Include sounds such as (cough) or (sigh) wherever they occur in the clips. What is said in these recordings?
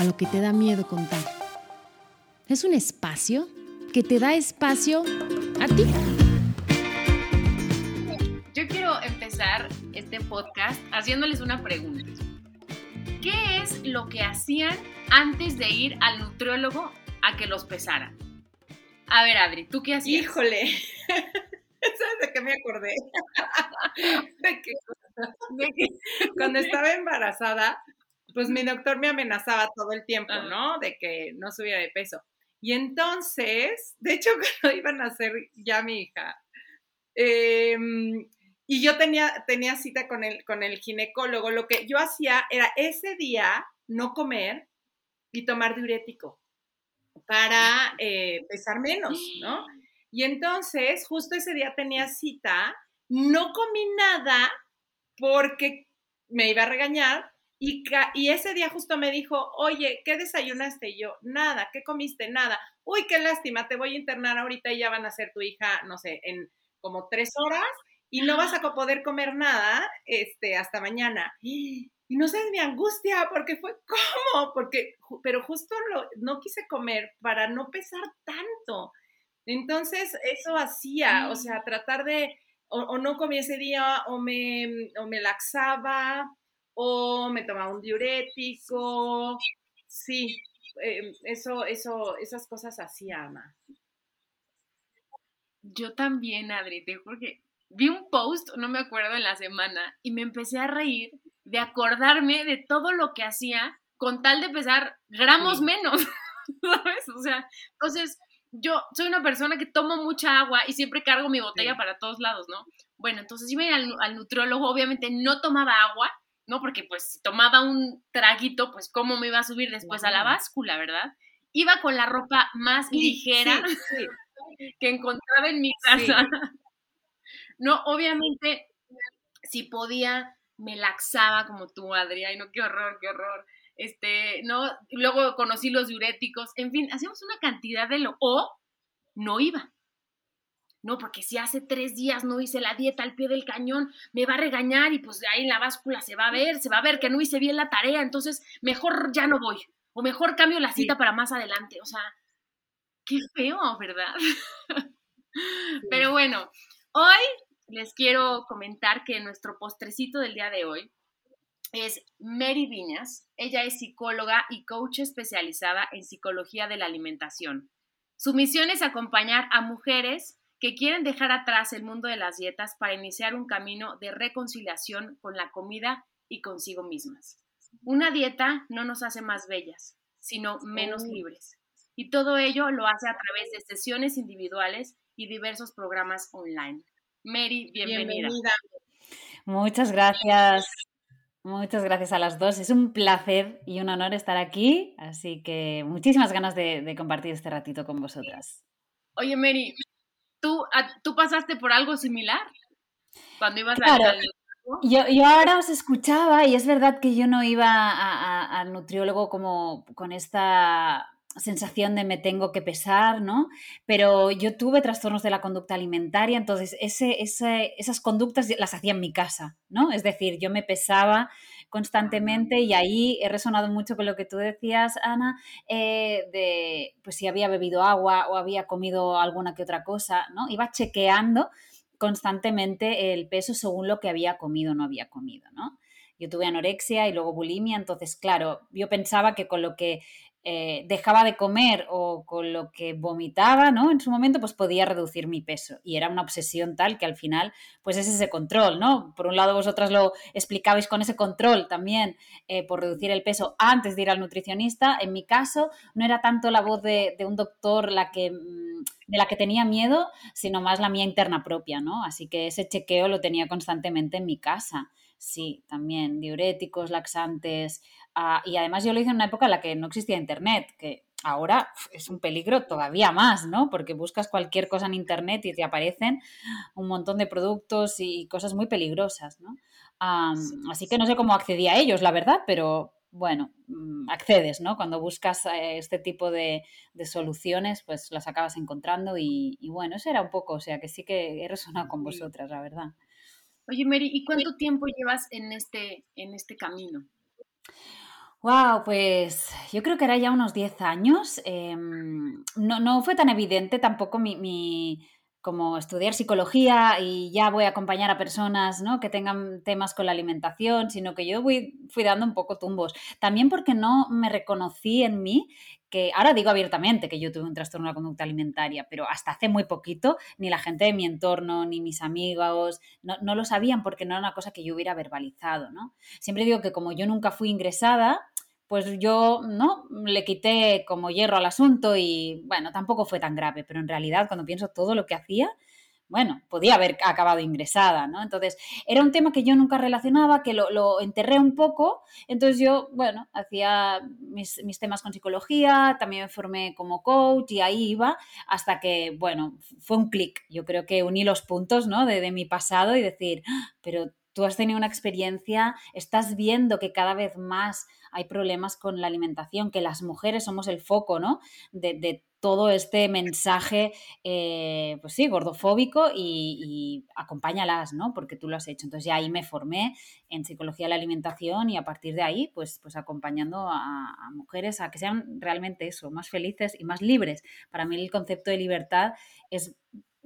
A lo que te da miedo contar. Es un espacio que te da espacio a ti. Yo quiero empezar este podcast haciéndoles una pregunta. ¿Qué es lo que hacían antes de ir al nutriólogo a que los pesaran? A ver, Adri, ¿tú qué hacías? Híjole. (laughs) ¿Sabes de qué me acordé? (laughs) de, que, (laughs) cuando estaba embarazada, pues mi doctor me amenazaba todo el tiempo, ¿no? De que no subiera de peso. Y entonces, de hecho, (laughs) cuando iban a hacer ya mi hija, em, y yo tenía, tenía cita con el, con el ginecólogo, lo que yo hacía era ese día no comer y tomar diurético para eh, pesar menos, ¿no? (gasps) Y entonces, justo ese día tenía cita, no comí nada porque me iba a regañar y, y, ese día justo me dijo, oye, ¿qué desayunaste? Y yo, nada, ¿qué comiste? Nada. Uy, qué lástima, te voy a internar ahorita y ya van a ser tu hija, no sé, en como tres horas y no vas a poder comer nada este, hasta mañana. Y no sé, mi angustia, porque fue, ¿cómo? Porque, pero justo lo, no quise comer para no pesar tanto. Entonces, eso hacía, o sea, tratar de, o, no comía ese día, o me, o me laxaba, o me tomaba un diurético. Sí, em, eso, eso, esas cosas hacía, Ana. Yo también, Adri, porque vi un post, no me acuerdo, en la semana, y me empecé a reír de acordarme de todo lo que hacía con tal de pesar gramos menos, (laughs) ¿sabes? O sea, entonces yo soy una persona que tomo mucha agua y siempre cargo mi botella para todos lados, ¿no? Bueno, entonces iba al, al nutriólogo, obviamente no tomaba agua, ¿no? Porque pues si tomaba un traguito, pues cómo me iba a subir después a la báscula, ¿verdad? Iba con la ropa más ligera (laughs) que encontraba en mi casa. (laughs) No, obviamente, si podía, me laxaba como tú, Adrián, no, qué horror, qué horror este, ¿no? Luego conocí los diuréticos, en fin, hacíamos una cantidad de lo, o no iba. No, porque si hace tres días no hice la dieta al pie del cañón, me va a regañar y pues ahí en la báscula se va a ver, se va a ver que no hice bien la tarea, entonces mejor ya no voy, o mejor cambio la cita para más adelante, o sea, qué feo, ¿verdad? (laughs) Pero bueno, hoy les quiero comentar que nuestro postrecito del día de hoy es Mary Viñas. Ella es psicóloga y coach especializada en psicología de la alimentación. Su misión es acompañar a mujeres que quieren dejar atrás el mundo de las dietas para iniciar un camino de reconciliación con la comida y consigo mismas. Una dieta no nos hace más bellas, sino menos oh. libres. Y todo ello lo hace a través de sesiones individuales y diversos programas online. Mary, bienvenida. bienvenida. Muchas gracias. Muchas gracias a las dos. Es un placer y un honor estar aquí, así que muchísimas ganas de, compartir este ratito con vosotras. Oye, Mary, ¿tú, ¿tú pasaste por algo similar cuando ibas claro. al yo, yo, ahora os escuchaba y es verdad que yo no iba al nutriólogo como con esta sensación de me tengo que pesar, ¿no? Pero yo tuve trastornos de la conducta alimentaria, entonces ese, esas conductas las hacía en mi casa, ¿no? Es decir, yo me pesaba constantemente y ahí he resonado mucho con lo que tú decías, Ana, eh, de pues si había bebido agua o había comido alguna que otra cosa, ¿no? Iba chequeando constantemente el peso según lo que había comido o no había comido, ¿no? Yo tuve anorexia y luego bulimia, entonces, claro, yo pensaba que con lo que eh, dejaba de comer o con lo que vomitaba, ¿no? En su momento, pues podía reducir mi peso. Y era una obsesión tal que al final, pues es ese control, ¿no? Por un lado, vosotras lo explicabais con ese control también eh, por reducir el peso antes de ir al nutricionista. En mi caso, no era tanto la voz de, un doctor la que mm, de la que tenía miedo, sino más la mía interna propia, ¿no? Así que ese chequeo lo tenía constantemente en mi casa sí, también, diuréticos, laxantes. Ah, y además yo lo hice en una época en la que no existía internet, que ahora es un peligro todavía más, ¿no? Porque buscas cualquier cosa en internet y te aparecen un montón de productos y cosas muy peligrosas, ¿no? así que no sé cómo accedí a ellos, la verdad, pero bueno, mm, accedes, ¿no? Cuando buscas eh, este tipo de, soluciones, pues las acabas encontrando y, bueno, eso era un poco, o sea, que sí que he resonado con vosotras, la verdad. Oye, Mary, ¿y cuánto tiempo llevas en este, en este camino? Wow, pues yo creo que era ya unos 10 años. Em, no, no, fue tan evidente tampoco mi, mi, como estudiar psicología y ya voy a acompañar a personas ¿no? que tengan temas con la alimentación, sino que yo fui, fui dando un poco tumbos. También porque no me reconocí en mí que ahora digo abiertamente que yo tuve un trastorno de la conducta alimentaria, pero hasta hace muy poquito ni la gente de mi entorno, ni mis amigos, no, no, lo sabían porque no era una cosa que yo hubiera verbalizado, ¿no? Siempre digo que como yo nunca fui ingresada, pues yo no le quité como hierro al asunto y bueno, tampoco fue tan grave, pero en realidad cuando pienso todo lo que hacía, bueno, podía haber acabado ingresada, ¿no? Entonces, era un tema que yo nunca relacionaba, que lo, enterré un poco, entonces yo, bueno, hacía mis, temas con psicología, también me formé como coach y ahí iba hasta que, bueno, fue un clic, yo creo que uní los puntos, ¿no? De, de mi pasado y decir, ¡Ah! pero tú has tenido una experiencia, estás viendo que cada vez más hay problemas con la alimentación, que las mujeres somos el foco, ¿no? De, todo este mensaje, eh, pues sí, gordofóbico y, acompáñalas, ¿no? Porque tú lo has hecho. Entonces ya ahí me formé en psicología de la alimentación y a partir de ahí, pues, pues acompañando a, a mujeres a que sean realmente eso, más felices y más libres. Para mí el concepto de libertad es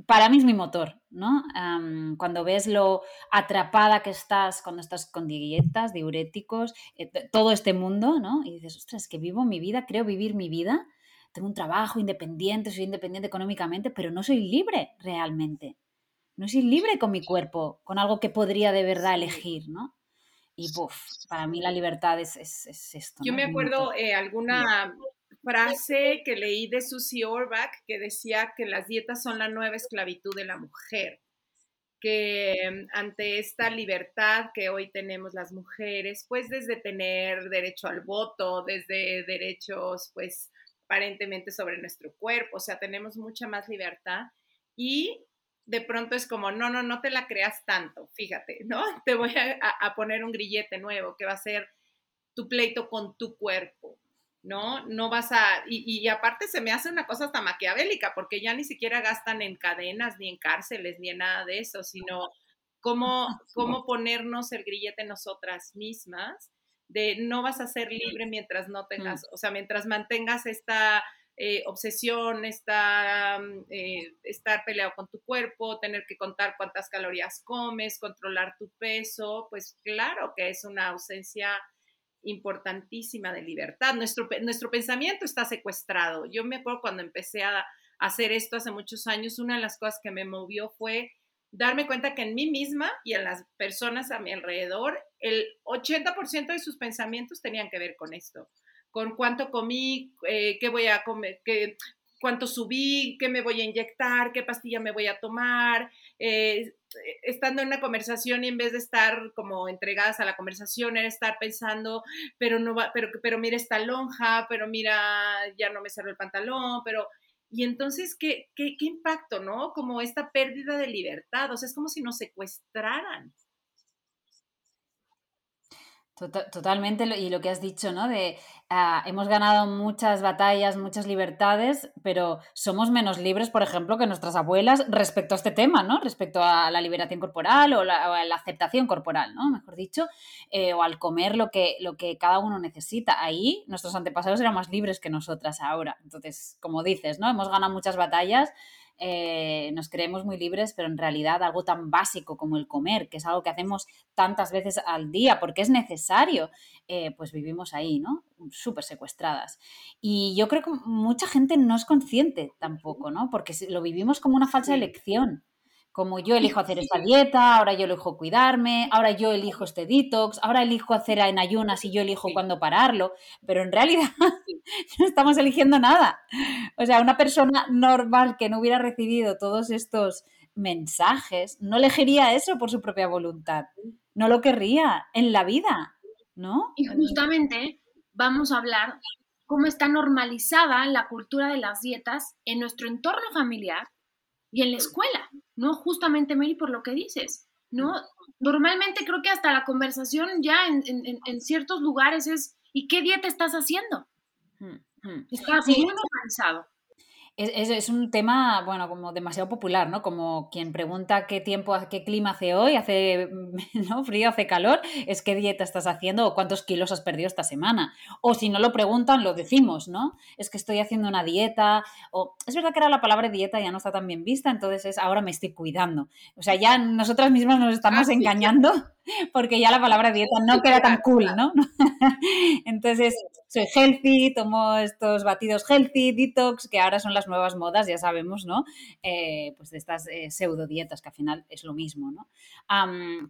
para mí es mi motor, ¿no? cuando ves lo atrapada que estás, cuando estás con dietas, diuréticos, eh, todo este mundo, ¿no? Y dices, ostras, que vivo mi vida, creo vivir mi vida, tengo un trabajo independiente, soy independiente económicamente, pero no soy libre realmente. No soy libre con mi cuerpo, con algo que podría de verdad elegir, ¿no? Y, buf, para mí la libertad es, esto. Yo me acuerdo eh, alguna frase que leí de Susie Orbach que decía que las dietas son la nueva esclavitud de la mujer, que mm, ante esta libertad que hoy tenemos las mujeres, pues desde tener derecho al voto, desde derechos, pues aparentemente sobre nuestro cuerpo, o sea, tenemos mucha más libertad y de pronto es como, no, no, no te la creas tanto, fíjate, ¿no? (laughs) Te voy a, a poner un grillete nuevo que va a ser tu pleito con tu cuerpo, ¿no? No vas a, y, aparte se me hace una cosa hasta maquiavélica, porque ya ni siquiera gastan en cadenas, ni en cárceles, ni en nada de eso, sino cómo, (laughs) cómo ponernos el grillete nosotras mismas, de no vas a ser libre mientras no tengas, mm. o sea, mientras mantengas esta eh, obsesión, esta, mm, eh, estar peleado con tu cuerpo, tener que contar cuántas calorías comes, controlar tu peso, pues claro que es una ausencia importantísima de libertad. Nuestro, nuestro pensamiento está secuestrado. Yo me acuerdo cuando empecé a hacer esto hace muchos años, una de las cosas que me movió fue darme cuenta que en mí misma y en las personas a mi alrededor, el 80% de sus pensamientos tenían que ver con esto, con cuánto comí, eh, qué voy a comer, qué, cuánto subí, qué me voy a inyectar, qué pastilla me voy a tomar, eh, estando en una conversación y en vez de estar como entregadas a la conversación, era estar pensando, pero no va, pero, pero mira esta lonja, pero mira, ya no me cerró el pantalón, pero... Y entonces, ¿qué, qué, qué impacto, no? Como esta pérdida de libertad, o sea, es como si nos secuestraran. Tota-, totalmente, y lo que has dicho, ¿no? De ah, hemos ganado muchas batallas, muchas libertades, pero somos menos libres, por ejemplo, que nuestras abuelas respecto a este tema, ¿no? Respecto a la liberación corporal o, la, a la aceptación corporal, ¿no? Mejor dicho, eh, o al comer lo que, lo que cada uno necesita. Ahí nuestros antepasados eran más libres que nosotras ahora. Entonces, como dices, ¿no? Hemos ganado muchas batallas eh, nos creemos muy libres, pero en realidad algo tan básico como el comer, que es algo que hacemos tantas veces al día porque es necesario, eh, pues vivimos ahí, ¿no? Súper secuestradas. Y yo creo que mucha gente no es consciente tampoco, ¿no? Porque lo vivimos como una falsa elección como yo elijo hacer esta dieta, ahora yo elijo cuidarme, ahora yo elijo este detox, ahora elijo hacer en ayunas y yo elijo cuándo pararlo, pero en realidad (laughs) no estamos eligiendo nada. O sea, una persona normal que no hubiera recibido todos estos mensajes no elegiría eso por su propia voluntad. no lo querría en la vida, ¿no? Y justamente vamos a hablar cómo está normalizada la cultura de las dietas en nuestro entorno familiar y en la escuela, ¿no? Justamente, Mary, por lo que dices, ¿no? Normalmente creo que hasta la conversación ya en, ciertos lugares es, ¿y qué dieta estás haciendo? Hmm, hmm. Está muy normalizado. Es, es, un tema, bueno, como demasiado popular, ¿no? Como quien pregunta qué tiempo, qué clima hace hoy, hace (laughs) ¿no? frío, hace calor, es qué dieta estás haciendo o cuántos kilos has perdido esta semana. O si no lo preguntan, lo decimos, ¿no? Es que estoy haciendo una dieta. O es verdad que ahora la palabra dieta ya no está tan bien vista, entonces es ahora me estoy cuidando. O sea, ya nosotras mismas nos estamos ah, engañando porque ya la palabra dieta no queda tan cool, ¿no? (laughs) Entonces, soy healthy, tomo estos batidos healthy, detox, que ahora son las nuevas modas, ya sabemos, ¿no? Eh, pues de estas eh, pseudo dietas, que al final es lo mismo, ¿no?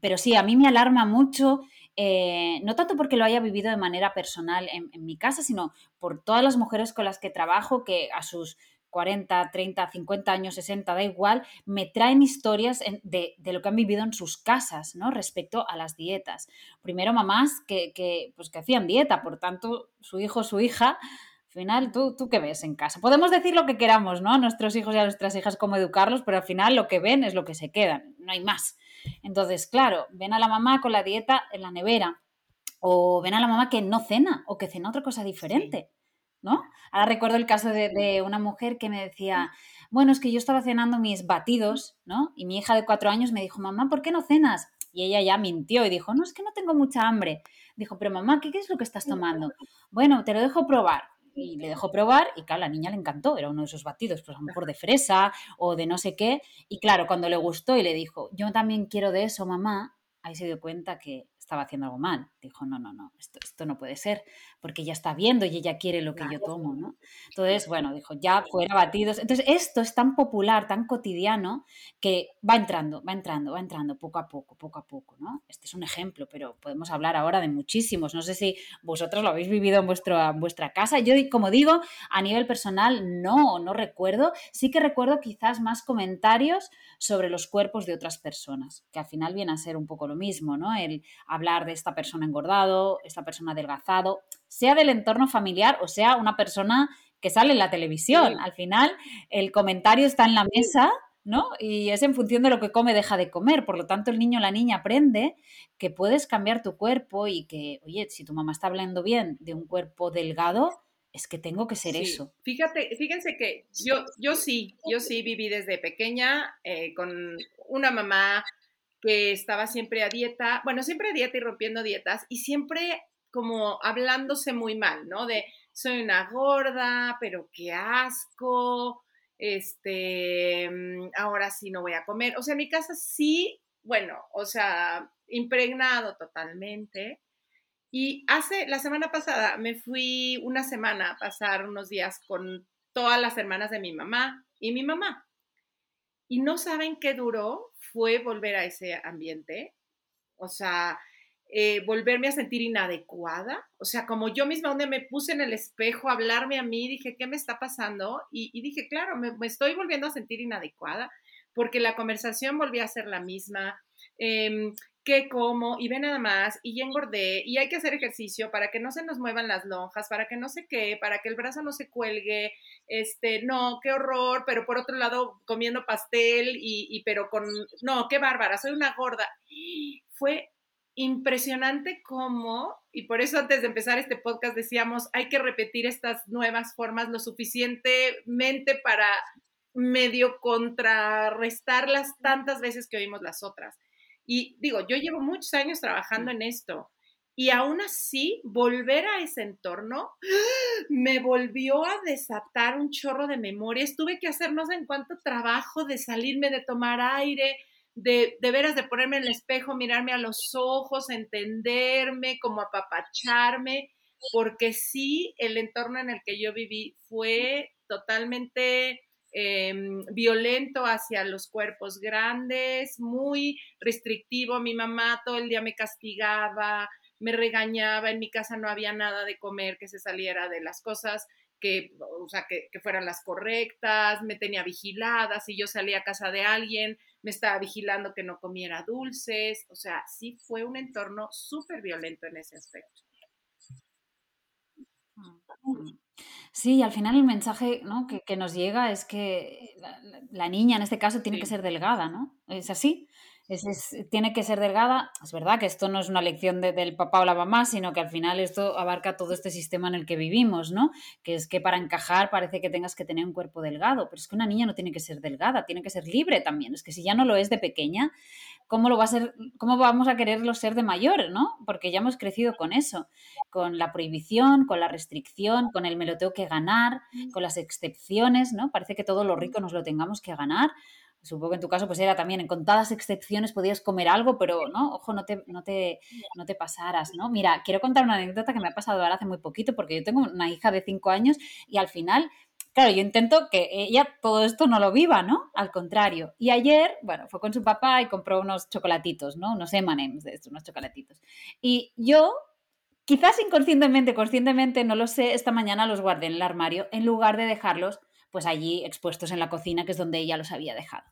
pero sí, a mí me alarma mucho, eh, no tanto porque lo haya vivido de manera personal en mi casa, sino por todas las mujeres con las que trabajo, que a sus 40, 30, 50 años, 60, da igual, me traen historias de, lo que han vivido en sus casas, ¿no? Respecto a las dietas. Primero mamás que, pues, que hacían dieta, por tanto, su hijo, su hija, al final, ¿tú, ¿tú qué ves en casa? Podemos decir lo que queramos, ¿no? A nuestros hijos y a nuestras hijas cómo educarlos, pero al final lo que ven es lo que se quedan, no hay más. Entonces, claro, ven a la mamá con la dieta en la nevera, o ven a la mamá que no cena, o que cena otra cosa diferente. ¿No? Ahora recuerdo el caso de, una mujer que me decía, bueno, es que yo estaba cenando mis batidos, ¿no? Y mi hija de cuatro años me dijo, mamá, ¿por qué no cenas? Y ella ya mintió y dijo, no, es que no tengo mucha hambre. Dijo, pero mamá, ¿qué, es lo que estás tomando? Bueno, te lo dejo probar. Y le dejó probar y claro, a la niña le encantó, era uno de esos batidos, pues a lo mejor de fresa o de no sé qué. Y claro, cuando le gustó y le dijo, yo también quiero de eso, mamá, ahí se dio cuenta que estaba haciendo algo mal. Dijo, no, no, no, esto, esto no puede ser, porque ella está viendo y ella quiere lo que yo tomo, ¿no? Entonces, bueno, dijo, ya fuera batidos. Entonces, esto es tan popular, tan cotidiano, que va entrando, va entrando, va entrando poco a poco, poco a poco, ¿no? Este es un ejemplo, pero podemos hablar ahora de muchísimos. No sé si vosotros lo habéis vivido en, vuestro, en vuestra casa. Yo, como digo, a nivel personal, no, no recuerdo. Sí que recuerdo quizás más comentarios sobre los cuerpos de otras personas, que al final viene a ser un poco lo mismo, ¿no? El hablar de esta persona engordado, esta persona adelgazado, sea del entorno familiar o sea una persona que sale en la televisión. Al final, el comentario está en la mesa. ¿no? Y es en función de lo que come, deja de comer. Por lo tanto, el niño o la niña aprende que puedes cambiar tu cuerpo y que, oye, si tu mamá está hablando bien de un cuerpo delgado, es que tengo que ser eso. Fíjate, fíjense que yo, yo sí, yo sí viví desde pequeña eh, con una mamá que estaba siempre a dieta, bueno, siempre a dieta y rompiendo dietas, y siempre como hablándose muy mal, ¿no? De soy una gorda, pero qué asco, este, mm, ahora sí no voy a comer. O sea, en mi casa sí, bueno, o sea, impregnado totalmente. Y hace, la semana pasada me fui una semana a pasar unos días con todas las hermanas de mi mamá y mi mamá. Y no saben qué duró fue volver a ese ambiente, o sea, eh, volverme a sentir inadecuada, o sea, como yo misma donde me puse en el espejo a hablarme a mí, dije, ¿qué me está pasando? Y, dije, claro, me, estoy volviendo a sentir inadecuada porque la conversación volvía a ser la misma. Em, qué como, y ve nada más, y engordé, y hay que hacer ejercicio para que no se nos muevan las lonjas, para que no se qué, para que el brazo no se cuelgue, este, no, qué horror, pero por otro lado comiendo pastel y, y pero con, no, qué bárbara, soy una gorda. Fue impresionante cómo, y por eso antes de empezar este podcast decíamos, hay que repetir estas nuevas formas lo suficientemente para medio contrarrestarlas tantas veces que oímos las otras. Y digo, yo llevo muchos años trabajando en esto y aún así volver a ese entorno (gasps) me volvió a desatar un chorro de memorias. Tuve que hacer no sé en cuánto trabajo de salirme, de tomar aire, de, de veras de ponerme en el espejo, mirarme a los ojos, entenderme, como apapacharme, porque sí, el entorno en el que yo viví fue totalmente Em, violento hacia los cuerpos grandes, muy restrictivo. Mi mamá todo el día me castigaba, me regañaba, en mi casa no había nada de comer que se saliera de las cosas que, o sea, que, que, fueran las correctas, me tenía vigilada, si yo salía a casa de alguien, me estaba vigilando que no comiera dulces, o sea, sí fue un entorno súper violento en ese aspecto. Sí, al final el mensaje ¿no? que, nos llega es que la, niña en este caso tiene que ser delgada, ¿no? Es así tiene que ser delgada. Es verdad que esto no es una lección del papá o la mamá, sino que al final esto abarca todo este sistema en el que vivimos, ¿no? Que es que para encajar parece que tengas que tener un cuerpo delgado, pero es que una niña no tiene que ser delgada, tiene que ser libre también. Es que si ya no lo es de pequeña, ¿cómo, lo va a ser, cómo vamos a quererlo ser de mayor, ¿no? Porque ya hemos crecido con eso, con la prohibición, con la restricción, con el me lo tengo que ganar, con las excepciones, ¿no? Parece que todo lo rico nos lo tengamos que ganar Supongo que en tu caso pues era también en contadas excepciones podías comer algo, pero no, ojo, no te, no te, no te pasaras, ¿no? Mira, quiero contar una anécdota que me ha pasado ahora hace muy poquito, porque yo tengo una hija de 5 años y al final, claro, yo intento que ella todo esto no lo viva, ¿no? Al contrario. Y ayer, bueno, fue con su papá y compró unos chocolatitos, ¿no? Unos M&M's de estos, unos chocolatitos. Y yo quizás inconscientemente, conscientemente, no lo sé, esta mañana los guardé en el armario en lugar de dejarlos pues allí expuestos en la cocina, que es donde ella los había dejado.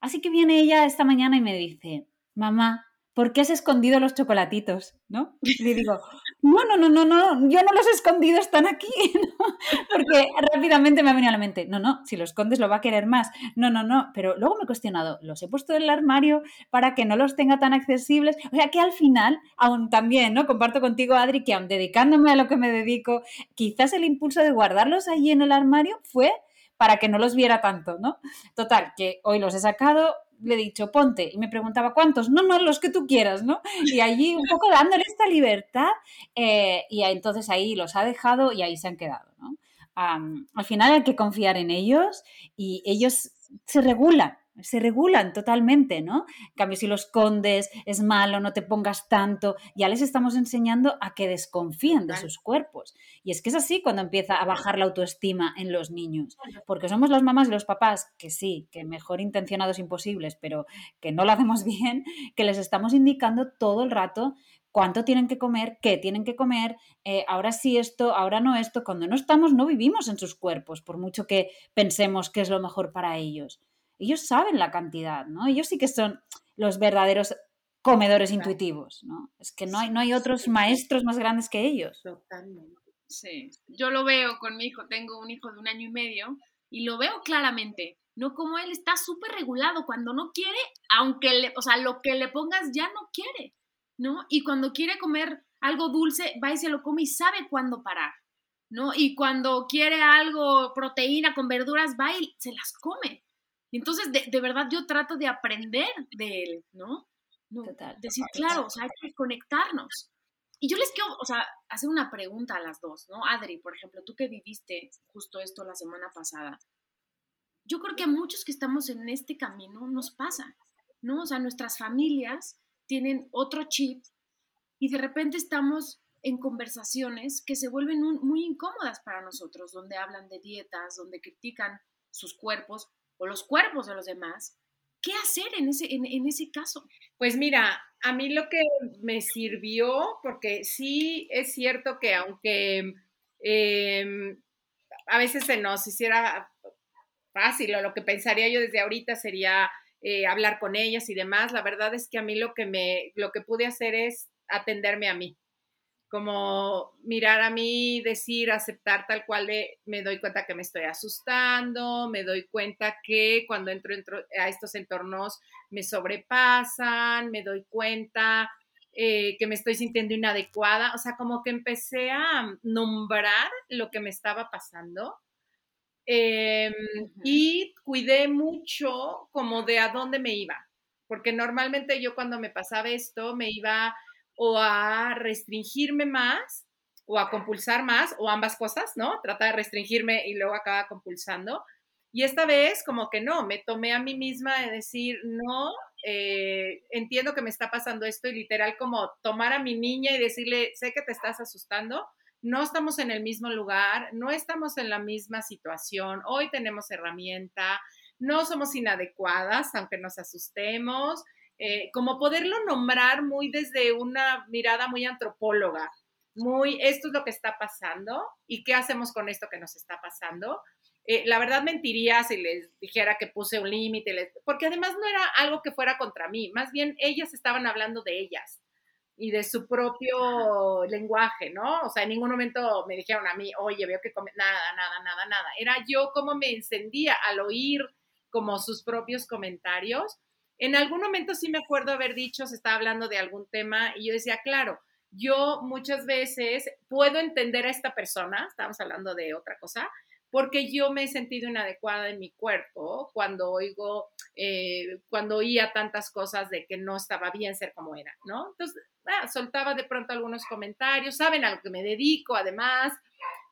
Así que viene ella esta mañana y me dice, mamá, ¿por qué has escondido los chocolatitos? ¿No? Y le digo, no, no, no, no, no, yo no los he escondido, están aquí. (laughs) Porque rápidamente me ha venido a la mente, no, no, si los escondes lo va a querer más. No, no, no, pero luego me he cuestionado, los he puesto en el armario para que no los tenga tan accesibles. O sea que al final, aún también, ¿no? Comparto contigo, Adri, que aún dedicándome a lo que me dedico, quizás el impulso de guardarlos allí en el armario fue para que no los viera tanto, ¿no? Total, que hoy los he sacado, le he dicho, ponte, y me preguntaba, ¿cuántos? No, no, los que tú quieras, ¿no? Y allí un poco dándole esta libertad, eh, y entonces ahí los ha dejado y ahí se han quedado, ¿no? al final hay que confiar en ellos y ellos se regulan, se regulan totalmente, ¿no? En cambio, si los condes, es malo, no te pongas tanto, ya les estamos enseñando a que desconfíen de sus cuerpos. Y es que es así cuando empieza a bajar la autoestima en los niños, porque somos las mamás y los papás que sí, que mejor intencionados imposibles, pero que no lo hacemos (laughs) bien, que les estamos indicando todo el rato cuánto tienen que comer, qué tienen que comer, eh, ahora sí esto, ahora no esto. Cuando no estamos, no vivimos en sus cuerpos, por mucho que pensemos que es lo mejor para ellos ellos saben la cantidad, ¿no? Ellos sí que son los verdaderos comedores intuitivos, ¿no? Es que no hay, no hay otros maestros más grandes que ellos. Totalmente. Sí, yo lo veo con mi hijo, tengo un hijo de un año y medio y lo veo claramente, no como él está súper regulado, cuando no quiere, aunque le, o sea, lo que le pongas ya no quiere, ¿no? Y cuando quiere comer algo dulce, va y se lo come y sabe cuándo parar, ¿no? Y cuando quiere algo, proteína con verduras, va y se las come. Entonces, de, verdad, yo trato de aprender de él, ¿no? Total, decir, claro, o sea, hay que conectarnos. Y yo les quiero, o sea, hacer una pregunta a las dos, ¿no? Adri, por ejemplo, tú que viviste justo esto la semana pasada, yo creo que a muchos que estamos en este camino nos pasa, ¿no? O sea, nuestras familias tienen otro chip y de repente estamos en conversaciones que se vuelven muy incómodas para nosotros, donde hablan de dietas, donde critican sus cuerpos, o los cuerpos de los demás, ¿qué hacer en ese, en, ese caso? Pues mira, a mí lo que me sirvió, porque sí es cierto que aunque em, a veces se nos hiciera fácil o lo que pensaría yo desde ahorita sería eh, hablar con ellas y demás, la verdad es que a mí lo que me, lo que pude hacer es atenderme a mí como mirar a mí, decir, aceptar tal cual de, me doy cuenta que me estoy asustando, me doy cuenta que cuando entro, a estos entornos me sobrepasan, me doy cuenta eh, que me estoy sintiendo inadecuada, o sea, como que empecé a nombrar lo que me estaba pasando. Em, y cuidé mucho como de a dónde me iba, porque normalmente yo cuando me pasaba esto me iba o a restringirme más o a compulsar más o ambas cosas, ¿no? Trata de restringirme y luego acaba compulsando. Y esta vez como que no, me tomé a mí misma de decir, no, eh, entiendo que me está pasando esto y literal como tomar a mi niña y decirle, sé que te estás asustando, no estamos en el mismo lugar, no estamos en la misma situación, hoy tenemos herramienta, no somos inadecuadas, aunque nos asustemos, eh, como poderlo nombrar muy desde una mirada muy antropóloga, muy, esto es lo que está pasando y qué hacemos con esto que nos está pasando. Eh, la verdad mentiría si les dijera que puse un límite, porque además no era algo que fuera contra mí, más bien ellas estaban hablando de ellas y de su propio lenguaje, ¿no? O sea, en ningún momento me dijeron a mí, oye, veo que come... nada, nada, nada, nada. Era yo como me encendía al oír como sus propios comentarios. En algún momento sí me acuerdo haber dicho, se estaba hablando de algún tema y yo decía, claro, yo muchas veces puedo entender a esta persona, estamos hablando de otra cosa, porque yo me he sentido inadecuada en mi cuerpo cuando oigo, eh, cuando oía tantas cosas de que no estaba bien ser como era, ¿no? Entonces, ah, soltaba de pronto algunos comentarios, saben a lo que me dedico, además,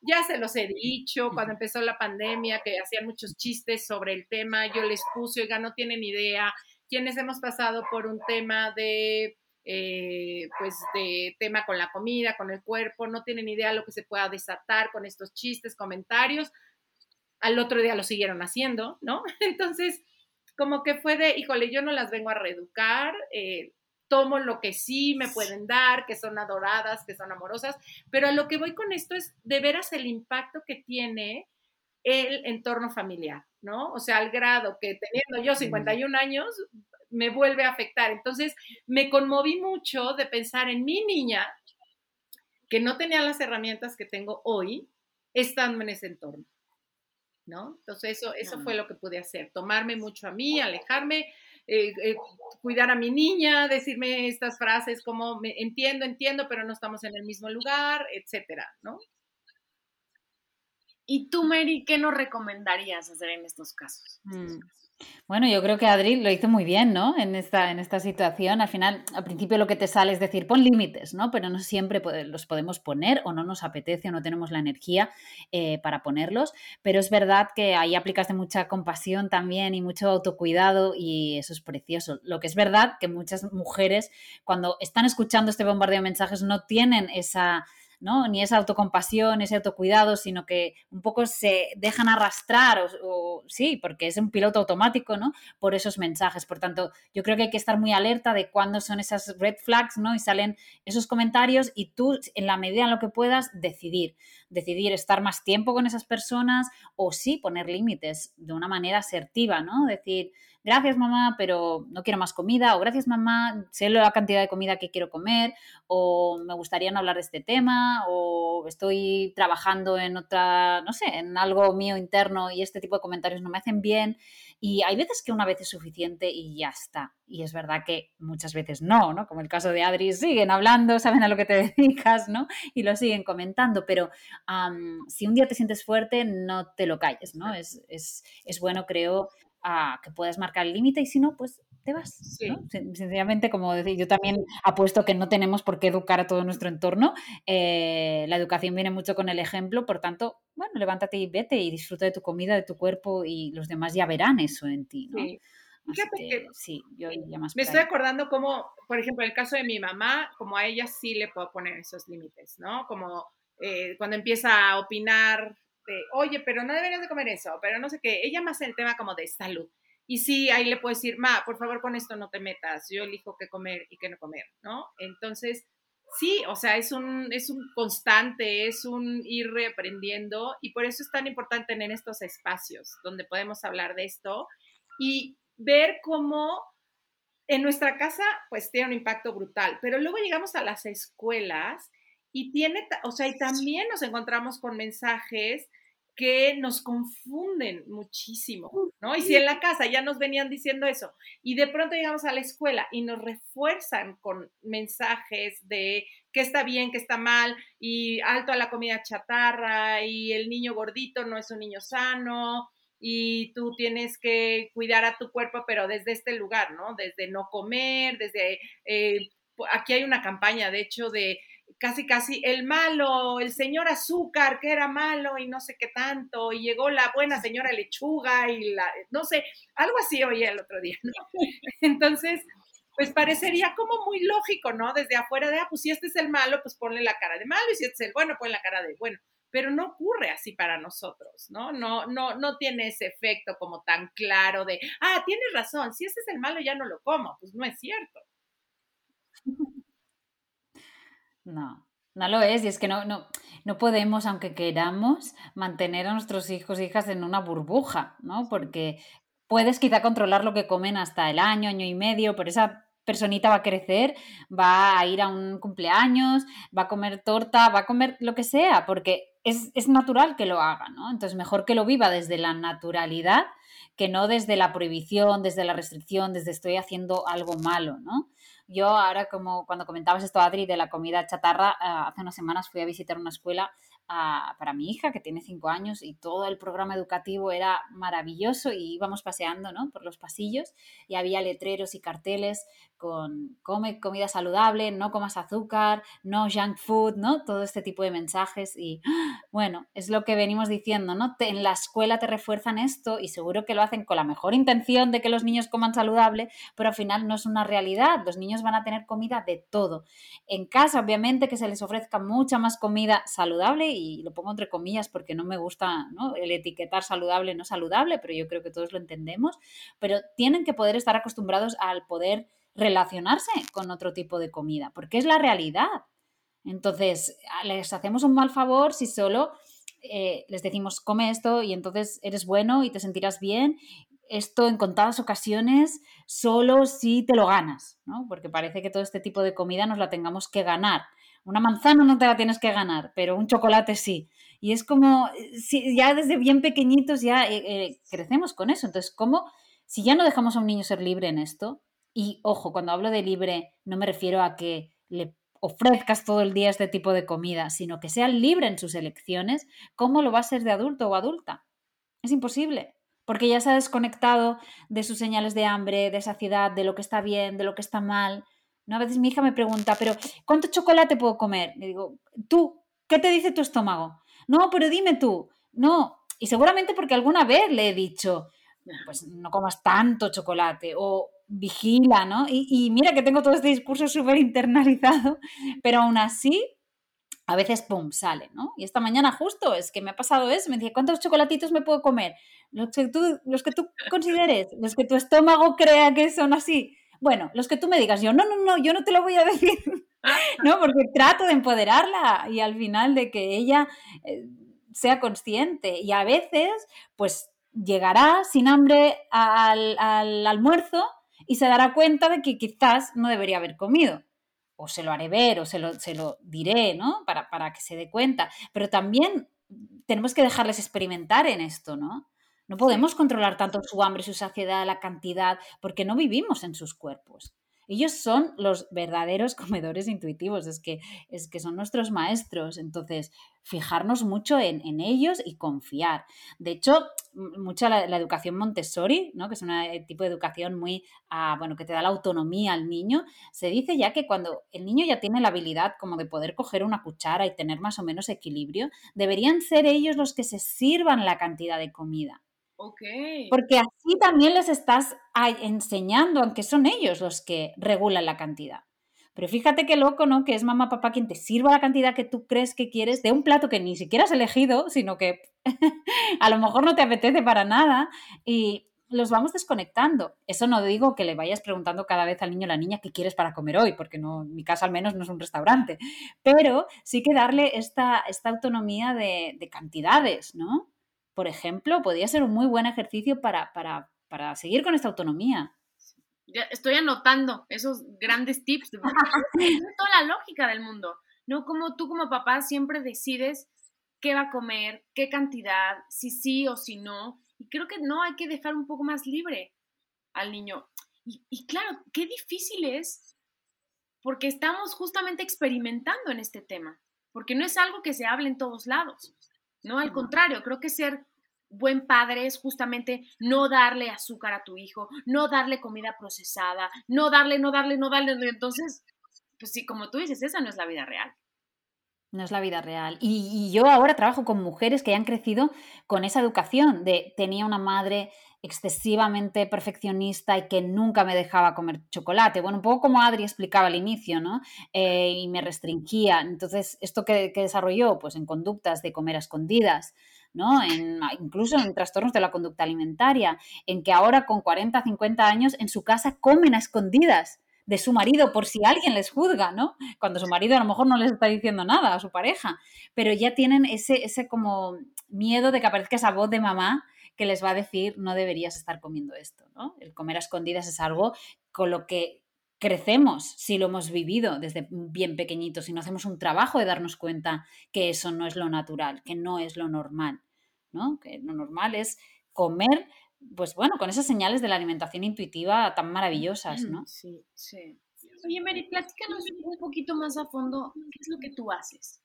ya se los he dicho, cuando empezó la pandemia, que hacían muchos chistes sobre el tema, yo les puse, oiga, no tienen idea, quienes hemos pasado por un tema de eh, pues de tema con la comida, con el cuerpo, no tienen idea lo que se pueda desatar con estos chistes, comentarios. Al otro día lo siguieron haciendo, ¿no? (laughs) Entonces, como que fue de, híjole, yo no las vengo a reeducar, eh, tomo lo que sí me pueden dar, que son adoradas, que son amorosas, pero a lo que voy con esto es de veras el impacto que tiene el entorno familiar, ¿no? O sea, al grado que teniendo yo 51 años, me vuelve a afectar. Entonces, me conmoví mucho de pensar en mi niña, que no tenía las herramientas que tengo hoy, estando en ese entorno. ¿No? Entonces, eso, eso fue lo que pude hacer, tomarme mucho a mí, alejarme, eh, eh, cuidar a mi niña, decirme estas frases como me, entiendo, entiendo, pero no estamos en el mismo lugar, etcétera, ¿no? ¿Y tú, Mary, qué nos recomendarías hacer en estos casos? Mm. Bueno, yo creo que Adri lo hizo muy bien, ¿no? En esta, en esta situación. Al final, al principio lo que te sale es decir, pon límites, ¿no? Pero no siempre los podemos poner o no nos apetece o no tenemos la energía eh, para ponerlos. Pero es verdad que ahí aplicas de mucha compasión también y mucho autocuidado y eso es precioso. Lo que es verdad que muchas mujeres cuando están escuchando este bombardeo de mensajes no tienen esa ni esa autocompasión, ese autocuidado, sino que un poco se dejan arrastrar, o, sí, porque es un piloto automático, ¿no? Por esos mensajes. Por tanto, yo creo que hay que estar muy alerta de cuándo son esas red flags, ¿no? Y salen esos comentarios y tú, en la medida en lo que puedas, decidir. Decidir estar más tiempo con esas personas o sí poner límites de una manera asertiva, ¿no? Decir, gracias mamá, pero no quiero más comida, o gracias mamá, sé la cantidad de comida que quiero comer, o me gustaría no hablar de este tema, o estoy trabajando en otra, no sé, en algo mío interno y este tipo de comentarios no me hacen bien. Y hay veces que una vez es suficiente y ya está. Y es verdad que muchas veces no, ¿no? Como el caso de Adri, siguen hablando, saben a lo que te (laughs) dedicas, ¿no? Y lo siguen comentando, pero si un día te sientes fuerte, no te lo calles, ¿no? Es, es, es bueno, creo, que puedas marcar el límite y si no, pues te vas. Sencillamente, como decir, yo también apuesto que no tenemos por qué educar a todo nuestro entorno. Eh, la educación viene mucho con el ejemplo, por tanto, bueno, levántate y vete y disfruta de tu comida, de tu cuerpo y los demás ya verán eso en ti, ¿no? Sí. yo ya más me estoy acordando como, por ejemplo, el caso de mi mamá, como a ella sí le puedo poner esos límites, ¿no? Como eh, cuando empieza a opinar oye, pero no deberías de comer eso, pero no sé qué. Ella más el tema como de salud. Y sí, ahí le puedo decir, ma, por favor, con esto no te metas. Yo elijo qué comer y qué no comer, ¿no? Entonces, sí, o sea, es un, es un constante, es un ir reaprendiendo y por eso es tan importante tener estos espacios donde podemos hablar de esto y ver cómo en nuestra casa, pues tiene un impacto brutal, pero luego llegamos a las escuelas y tiene, o sea, y también nos encontramos con mensajes que nos confunden muchísimo, ¿no? Y si en la casa ya nos venían diciendo eso y de pronto llegamos a la escuela y nos refuerzan con mensajes de qué está bien, qué está mal y alto a la comida chatarra y el niño gordito no es un niño sano y tú tienes que cuidar a tu cuerpo, pero desde este lugar, ¿no? Desde no comer, desde... Eh, aquí hay una campaña, de hecho, de casi casi el malo, el señor azúcar que era malo y no sé qué tanto, y llegó la buena señora lechuga y la, no sé, algo así oía el otro día, ¿no? (laughs) Entonces, pues parecería como muy lógico, ¿no? Desde afuera de, ah, pues si este es el malo, pues ponle la cara de malo, y si este es el bueno, ponle la cara de bueno. Pero no ocurre así para nosotros, ¿no? No, no, no tiene ese efecto como tan claro de, ah, tienes razón, si este es el malo ya no lo como, pues no es cierto. (laughs) No. No lo es, y es que no, no, no podemos, aunque queramos, mantener a nuestros hijos e hijas en una burbuja, ¿no? Porque puedes quizá controlar lo que comen hasta el año, año y medio, pero esa personita va a crecer, va a ir a un cumpleaños, va a comer torta, va a comer lo que sea, porque es, es natural que lo haga, ¿no? Entonces, mejor que lo viva desde la naturalidad que no desde la prohibición, desde la restricción, desde estoy haciendo algo malo, ¿no? Yo ahora, como cuando comentabas esto, Adri, de la comida chatarra, eh, hace unas semanas fui a visitar una escuela para mi hija, que tiene cinco años, y todo el programa educativo era maravilloso y íbamos paseando ¿no? por los pasillos y había letreros y carteles con come comida saludable, no comas azúcar, no junk food, ¿no? Todo este tipo de mensajes y (gasps) bueno, es lo que venimos diciendo, ¿no? en la escuela te refuerzan esto y seguro que lo hacen con la mejor intención de que los niños coman saludable, pero al final no es una realidad, los niños van a tener comida de todo. En casa, obviamente, que se les ofrezca mucha más comida saludable y lo pongo entre comillas porque no me gusta el etiquetar saludable, no saludable, pero yo creo que todos lo entendemos, pero tienen que poder estar acostumbrados al poder relacionarse con otro tipo de comida, porque es la realidad. Entonces, les hacemos un mal favor si solo eh, les decimos, come esto y entonces eres bueno y te sentirás bien. Esto en contadas ocasiones solo si te lo ganas, ¿no? Porque parece que todo este tipo de comida nos la tengamos que ganar. Una manzana no te la tienes que ganar, pero un chocolate sí. Y es como, si ya desde bien pequeñitos ya eh, eh, crecemos con eso. Entonces, ¿cómo, si ya no dejamos a un niño ser libre en esto, y ojo, cuando hablo de libre no me refiero a que le ofrezcas todo el día este tipo de comida, sino que sea libre en sus elecciones, ¿cómo lo va a ser de adulto o adulta? Es imposible, porque ya se ha desconectado de sus señales de hambre, de saciedad, de lo que está bien, de lo que está mal. ¿No? A veces mi hija me pregunta, pero ¿cuánto chocolate puedo comer? Le digo, tú, ¿qué te dice tu estómago? No, pero dime tú. No, y seguramente porque alguna vez le he dicho, pues no comas tanto chocolate o vigila, ¿no? Y, mira que tengo todo este discurso súper internalizado, pero aún así, a veces, ¡pum!, sale, ¿no? Y esta mañana justo es que me ha pasado eso, me decía, ¿cuántos chocolatitos me puedo comer? Los que tú, los que tú consideres, los que tu estómago crea que son así. Bueno, los que tú me digas, yo, no, no, no, yo no te lo voy a (laughs) decir, ¿no? Porque trato de empoderarla y al final de que ella eh, sea consciente. Y a veces, pues llegará sin hambre al, al almuerzo y se dará cuenta de que quizás no debería haber comido. O se lo haré ver o se lo, se lo diré, ¿no? Para, para que se dé cuenta. Pero también tenemos que dejarles experimentar en esto, ¿no? No podemos controlar tanto su hambre, su saciedad, la cantidad, porque no vivimos en sus cuerpos. Ellos son los verdaderos (laughs) comedores intuitivos, es que, es que son nuestros maestros. Entonces, fijarnos mucho en, ellos y confiar. De hecho, mucha la, educación Montessori, ¿no? que es un eh, tipo de educación muy, bueno, que te da la autonomía al niño, se dice ya que cuando el niño ya tiene la habilidad como de poder coger una cuchara y tener más o menos equilibrio, deberían ser ellos los que se sirvan la cantidad de comida. Porque así también les estás enseñando, aunque son ellos los que regulan la cantidad. Pero fíjate qué loco, ¿no? Que es mamá, papá quien te sirva la cantidad que tú crees que quieres de un plato que ni siquiera has elegido, sino que (laughs) a lo mejor no te apetece para nada y los vamos desconectando. Eso no digo que le vayas preguntando cada vez al niño o la niña qué quieres para comer hoy, porque no, mi casa al menos no es un restaurante, pero sí que darle esta, esta autonomía de cantidades, ¿no? Por ejemplo, podría ser un muy buen ejercicio para, para, para seguir con esta autonomía. Ya estoy anotando esos grandes tips. (laughs) toda la lógica del mundo. No como tú como papá siempre decides qué va a comer, qué cantidad, si sí o si no. Y creo que no, hay que dejar un poco más libre al niño. Y, y claro, qué difícil es porque estamos justamente experimentando en este tema, porque no es algo que se hable en todos lados. ¿No? Al contrario, creo que ser buen padre es justamente no darle azúcar a tu hijo, no darle comida procesada, no darle, no darle, no darle. Entonces, pues sí, como tú dices, esa no es la vida real. No es la vida real. Y, y, yo ahora trabajo con mujeres que han crecido con esa educación de tenía una madre excesivamente perfeccionista y que nunca me dejaba comer chocolate. Bueno, un poco como Adri explicaba al inicio, ¿no? Eh, y me restringía. Entonces, ¿esto que, desarrolló? Pues en conductas de comer a escondidas, ¿no? En, incluso en trastornos de la conducta alimentaria, en que ahora con 40, 50 años en su casa comen a escondidas de su marido por si alguien les juzga, ¿no? Cuando su marido a lo mejor no les está diciendo nada a su pareja, pero ya tienen ese, ese como miedo de que aparezca esa voz de mamá que les va a decir no deberías estar comiendo esto, ¿no? El comer a escondidas es algo con lo que crecemos si lo hemos vivido desde bien pequeñitos y no hacemos un trabajo de darnos cuenta que eso no es lo natural, que no es lo normal, ¿no? Que lo normal es comer, pues bueno, con esas señales de la alimentación intuitiva tan maravillosas, ¿no? Sí, sí. Oye, Mary, platícanos un poquito más a fondo, ¿qué es lo que tú haces?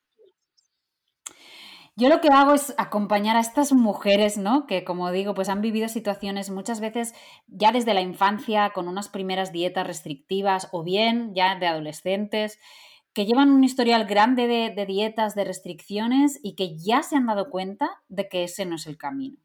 Yo lo que hago es acompañar a estas mujeres, ¿no? Que como digo, pues han vivido situaciones muchas veces ya desde la infancia con unas primeras dietas restrictivas o bien ya de adolescentes que llevan un historial grande de, de dietas, de restricciones y que ya se han dado cuenta de que ese no es el camino.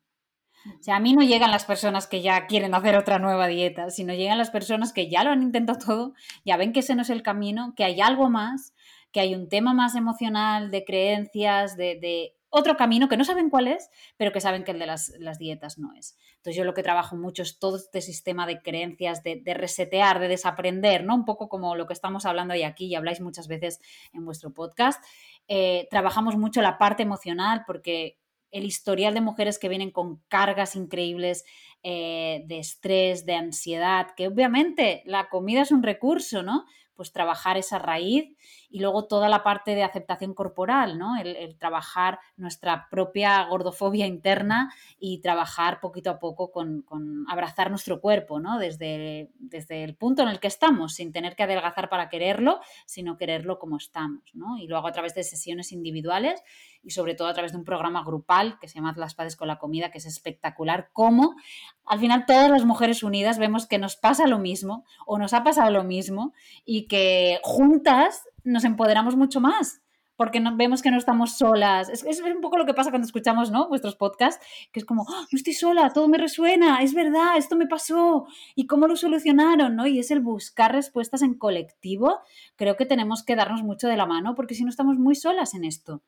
O sea, a mí no llegan las personas que ya quieren hacer otra nueva dieta, sino llegan las personas que ya lo han intentado todo, ya ven que ese no es el camino, que hay algo más, que hay un tema más emocional, de creencias, de, de otro camino que no saben cuál es, pero que saben que el de las, dietas no es. Entonces yo lo que trabajo mucho es todo este sistema de creencias, de, resetear, de desaprender, ¿no? Un poco como lo que estamos hablando hoy aquí y habláis muchas veces en vuestro podcast. Eh, trabajamos mucho la parte emocional porque el historial de mujeres que vienen con cargas increíbles eh, de estrés, de ansiedad, que obviamente la comida es un recurso, ¿no? Pues trabajar esa raíz y luego toda la parte de aceptación corporal, ¿no? El, trabajar nuestra propia gordofobia interna y trabajar poquito a poco con, abrazar nuestro cuerpo, ¿no? Desde, desde, el punto en el que estamos, sin tener que adelgazar para quererlo, sino quererlo como estamos, ¿no? Y lo hago a través de sesiones individuales y sobre todo a través de un programa grupal que se llama Las Padres con la Comida, que es espectacular, cómo al final todas las mujeres unidas vemos que nos pasa lo mismo o nos ha pasado lo mismo y que juntas nos empoderamos mucho más porque vemos que no estamos solas. Es, es, un poco lo que pasa cuando escuchamos ¿no? vuestros podcasts, que es como, ¡Ah, no estoy sola, todo me resuena, es verdad, esto me pasó, y cómo lo solucionaron, ¿no? Y es el buscar respuestas en colectivo. Creo que tenemos que darnos mucho de la mano, porque si no estamos muy solas en esto,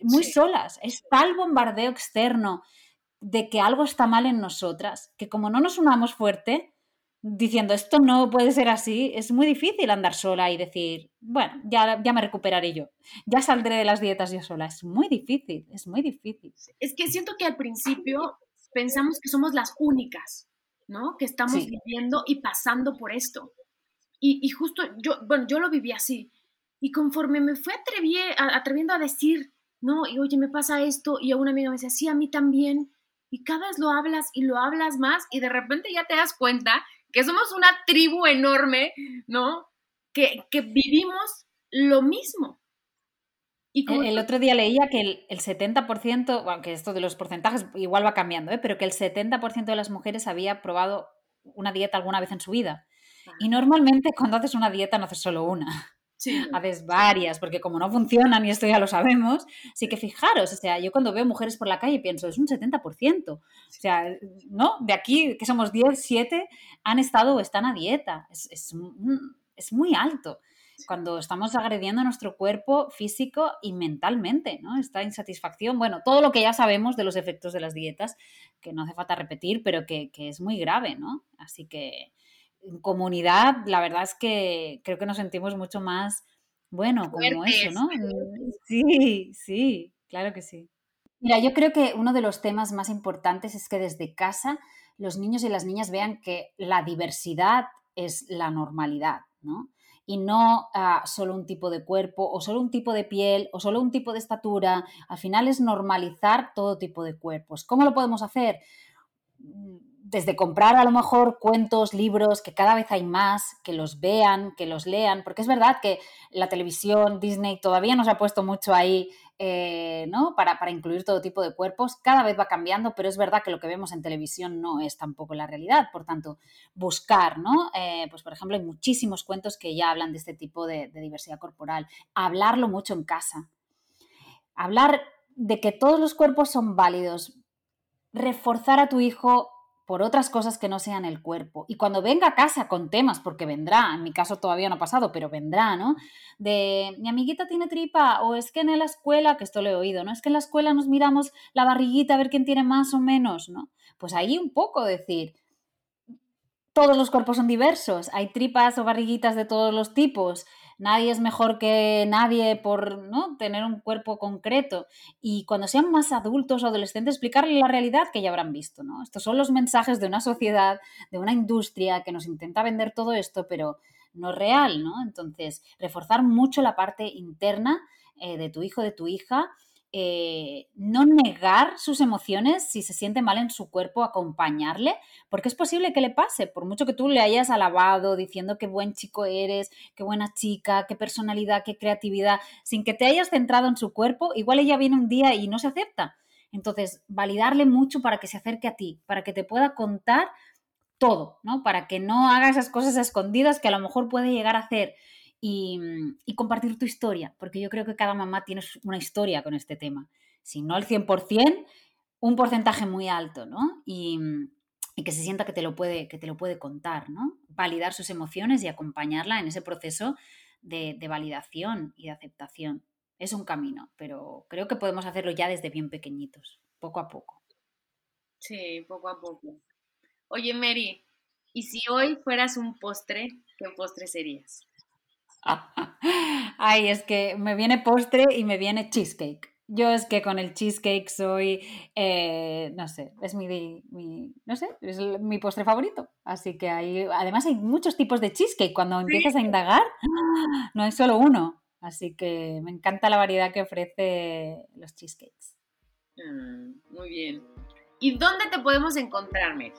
muy solas. Es tal bombardeo externo de que algo está mal en nosotras, que como no nos unamos fuerte, diciendo esto no puede ser así, es muy difícil andar sola y decir, bueno, ya, ya me recuperaré yo, ya saldré de las dietas yo sola. Es muy difícil, es muy difícil. Es que siento que al principio pensamos que somos las únicas, ¿no? Que estamos viviendo y pasando por esto. Y, justo yo, bueno, yo lo viví así. Y conforme me fui atreviendo a decir, no, y oye, me pasa esto, y a una amiga me decía, sí, a mí también. Y cada vez lo hablas y lo hablas más y de repente ya te das cuenta que somos una tribu enorme, ¿no? Que, vivimos lo mismo. Y el, otro día leía que el, el 70%, aunque esto de los porcentajes igual va cambiando, ¿eh? pero que el 70% de las mujeres había probado una dieta alguna vez en su vida. Y normalmente cuando haces una dieta no haces solo una. Haces varias, porque como no funcionan, y esto ya lo sabemos, sí que fijaros, o sea, yo cuando veo mujeres por la calle pienso, es un 70%. O sea, ¿no? De aquí, que somos 10, 7, han estado o están a dieta. Es, es, es muy alto cuando estamos agrediendo a nuestro cuerpo físico y mentalmente, ¿no? Esta insatisfacción, bueno, todo lo que ya sabemos de los efectos de las dietas, que no hace falta repetir, pero que, que es muy grave, ¿no? Así que en comunidad, la verdad es que creo que nos sentimos mucho más, bueno, como eso, ¿no? Sí, sí, claro que sí. Mira, yo creo que uno de los temas más importantes es que desde casa los niños y las niñas vean que la diversidad es la normalidad, ¿no? Y no ah, solo un tipo de cuerpo o solo un tipo de piel o solo un tipo de estatura. Al final es normalizar todo tipo de cuerpos. ¿Cómo lo podemos hacer? Desde comprar a lo mejor cuentos, libros, que cada vez hay más, que los vean, que los lean, porque es verdad que la televisión, Disney todavía nos ha puesto mucho ahí, eh, ¿no? Para, incluir todo tipo de cuerpos, cada vez va cambiando, pero es verdad que lo que vemos en televisión no es tampoco la realidad, por tanto, buscar, ¿no? Eh, pues por ejemplo, hay muchísimos cuentos que ya hablan de este tipo de diversidad corporal, hablarlo mucho en casa, hablar de que todos los cuerpos son válidos, reforzar a tu hijo por otras cosas que no sean el cuerpo. Y cuando venga a casa con temas, porque vendrá, en mi caso todavía no ha pasado, pero vendrá, ¿no? De mi amiguita tiene tripa, o es que en la escuela, que esto lo he oído, ¿no? Es que en la escuela nos miramos la barriguita a ver quién tiene más o menos, ¿no? Pues ahí un poco decir, todos los cuerpos son diversos, hay tripas o barriguitas de todos los tipos, nadie es mejor que nadie por ¿no? tener un cuerpo concreto. Y cuando sean más adultos o adolescentes, explicarles la realidad que ya habrán visto. ¿no? Estos son los mensajes de una sociedad, de una industria que nos intenta vender todo esto, pero no es real. ¿no? Entonces, reforzar mucho la parte interna eh, de tu hijo, de tu hija, eh, no negar sus emociones si se siente mal en su cuerpo, acompañarle, porque es posible que le pase, por mucho que tú le hayas alabado diciendo qué buen chico eres, qué buena chica, qué personalidad, qué creatividad, sin que te hayas centrado en su cuerpo, igual ella viene un día y no se acepta. Entonces, validarle mucho para que se acerque a ti, para que te pueda contar todo, ¿no? Para que no haga esas cosas escondidas que a lo mejor puede llegar a hacer Mm, y, compartir tu historia, porque yo creo que cada mamá tiene una historia con este tema. Si no el 100%, un porcentaje muy alto, ¿no? Y, mm, y, que se sienta que te, lo puede, que te lo puede contar, ¿no? Validar sus emociones y acompañarla en ese proceso de, de validación y de aceptación. Es un camino, pero creo que podemos hacerlo ya desde bien pequeñitos, poco a poco. Sí, poco a poco. Oye, Mary, ¿y si hoy fueras un postre, qué postre serías? (laughs) Ay, es que me viene postre y me viene cheesecake. Yo es que con el cheesecake soy, eh, no sé, es mi, no sé, es mi postre favorito. Así que hay, además hay muchos tipos de cheesecake. Cuando empiezas a indagar, (gasps) no hay solo uno. Así que me encanta la variedad que ofrece los cheesecakes. Mm, muy bien. ¿Y dónde te podemos encontrar, Mary?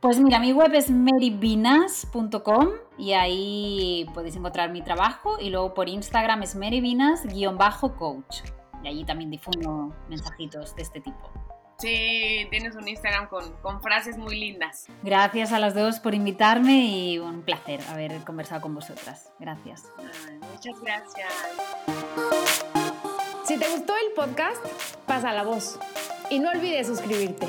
Pues mira, mi web es maryvinas.com y ahí podéis encontrar mi trabajo y luego por Instagram es maryvinas-coach y allí también difundo mensajitos de este tipo. Sí, tienes un Instagram con, frases muy lindas. Gracias a las dos por invitarme y un placer haber conversado con vosotras. Gracias. muchas gracias. Si te gustó el podcast, pasa la voz y no olvides suscribirte.